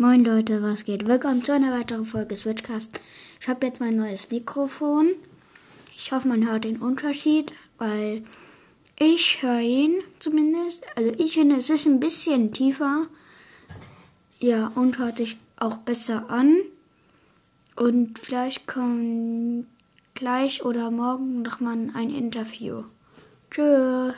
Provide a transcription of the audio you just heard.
Moin Leute, was geht? Willkommen zu einer weiteren Folge Switchcast. Ich habe jetzt mein neues Mikrofon. Ich hoffe, man hört den Unterschied, weil ich höre ihn zumindest. Also ich finde, es ist ein bisschen tiefer. Ja, und hört sich auch besser an. Und vielleicht kommt gleich oder morgen nochmal ein Interview. Tschüss.